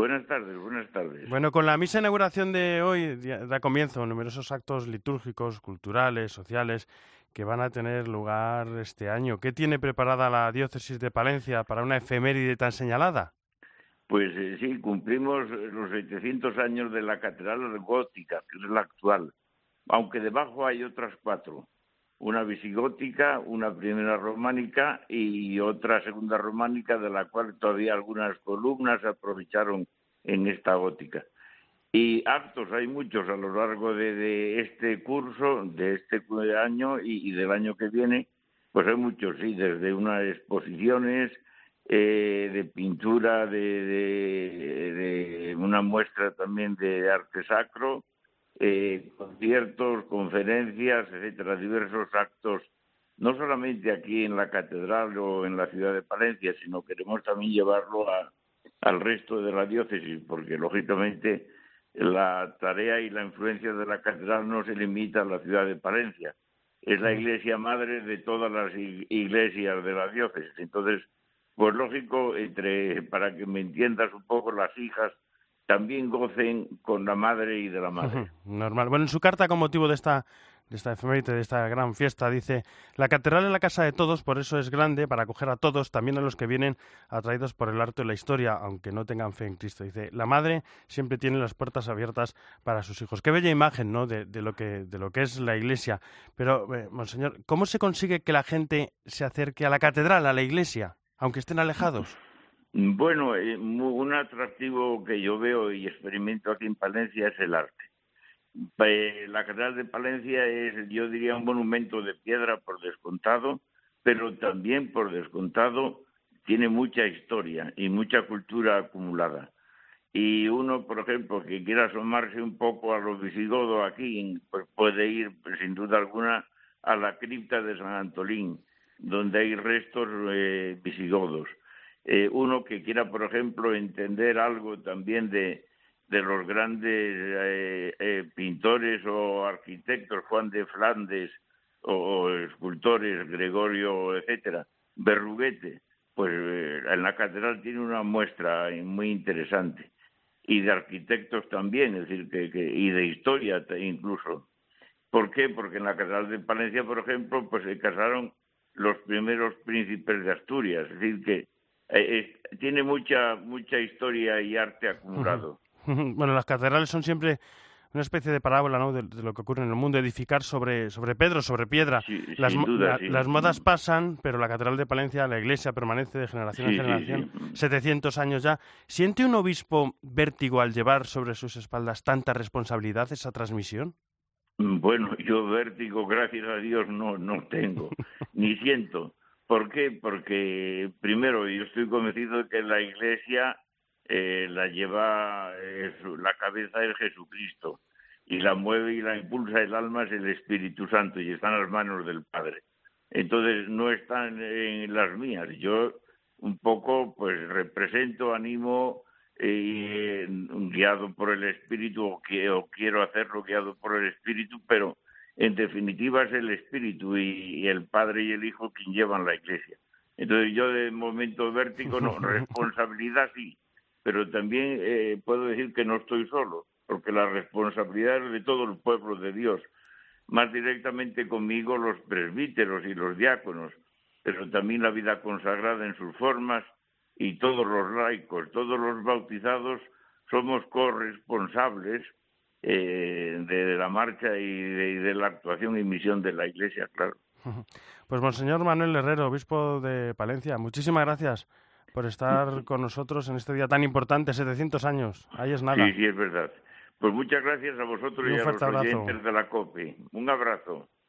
Buenas tardes, buenas tardes. Bueno, con la misa de inauguración de hoy da comienzo numerosos actos litúrgicos, culturales, sociales que van a tener lugar este año. ¿Qué tiene preparada la diócesis de Palencia para una efeméride tan señalada? Pues eh, sí, cumplimos los 700 años de la catedral gótica, que es la actual, aunque debajo hay otras cuatro una visigótica, una primera románica y otra segunda románica, de la cual todavía algunas columnas aprovecharon en esta gótica. Y actos hay muchos a lo largo de, este curso, de este año y, del año que viene, pues hay muchos, sí, desde unas exposiciones eh, de pintura, de una muestra también de arte sacro, eh, conciertos, conferencias, etcétera, diversos actos, no solamente aquí en la catedral o en la ciudad de Palencia, sino queremos también llevarlo al resto de la diócesis, porque lógicamente la tarea y la influencia de la catedral no se limita a la ciudad de Palencia, es la iglesia madre de todas las iglesias de la diócesis. Entonces, pues lógico, entre para que me entiendas un poco las hijas también gocen con la madre y de la madre. Normal. Bueno, en su carta con motivo de esta de esta efeméride, de esta gran fiesta, dice, la catedral es la casa de todos, por eso es grande, para acoger a todos, también a los que vienen atraídos por el arte y la historia, aunque no tengan fe en Cristo. Dice, la madre siempre tiene las puertas abiertas para sus hijos. Qué bella imagen, ¿no?, de, lo, que, de lo que es la iglesia. Pero, eh, monseñor, ¿cómo se consigue que la gente se acerque a la catedral, a la iglesia, aunque estén alejados? Bueno, eh, un atractivo que yo veo y experimento aquí en Palencia es el arte. La Catedral de Palencia es, yo diría, un monumento de piedra por descontado, pero también por descontado tiene mucha historia y mucha cultura acumulada. Y uno, por ejemplo, que quiera asomarse un poco a los visigodos aquí, pues puede ir, pues, sin duda alguna, a la cripta de San Antolín, donde hay restos eh, visigodos eh, uno que quiera, por ejemplo, entender algo también de, los grandes eh, eh, pintores o arquitectos, Juan de Flandes o, escultores, Gregorio, etcétera, Berruguete, pues en la catedral tiene una muestra muy interesante y de arquitectos también, es decir, que, que, y de historia incluso. ¿Por qué? Porque en la catedral de Palencia, por ejemplo, pues se casaron los primeros príncipes de Asturias, es decir, que eh, tiene mucha mucha historia y arte acumulado. Bueno, las catedrales son siempre una especie de parábola ¿no? de, lo que ocurre en el mundo, edificar sobre, sobre Pedro, sobre piedra. las, las modas pasan, pero la Catedral de Palencia, la iglesia permanece de generación en generación, 700 años ya. ¿Siente un obispo vértigo al llevar sobre sus espaldas tanta responsabilidad esa transmisión? Bueno, yo vértigo, gracias a Dios, no, no tengo, ni siento. ¿Por qué? Porque primero yo estoy convencido de que la Iglesia eh, la lleva, la cabeza es Jesucristo y la mueve y la impulsa el alma es el Espíritu Santo y está en las manos del Padre. Entonces no están en las mías. Yo un poco pues represento, animo, eh, guiado por el Espíritu o, o quiero hacerlo guiado por el Espíritu, pero en definitiva es el Espíritu y, el Padre y el Hijo quien llevan la Iglesia. Entonces yo de momento vértigo no, responsabilidad sí, pero también eh, puedo decir que no estoy solo, porque la responsabilidad es de todo el pueblo de Dios, más directamente conmigo los presbíteros y los diáconos, pero también la vida consagrada en sus formas y todos los laicos, todos los bautizados somos corresponsables eh, de, la marcha y de, la actuación y misión de la Iglesia, claro. Pues Monseñor Manuel Herrero, obispo de Palencia, muchísimas gracias por estar con nosotros en este día tan importante, 700 años. Ahí es nada. Sí, sí, es verdad. Pues muchas gracias a vosotros y, a los oyentes de la COPE. Un abrazo.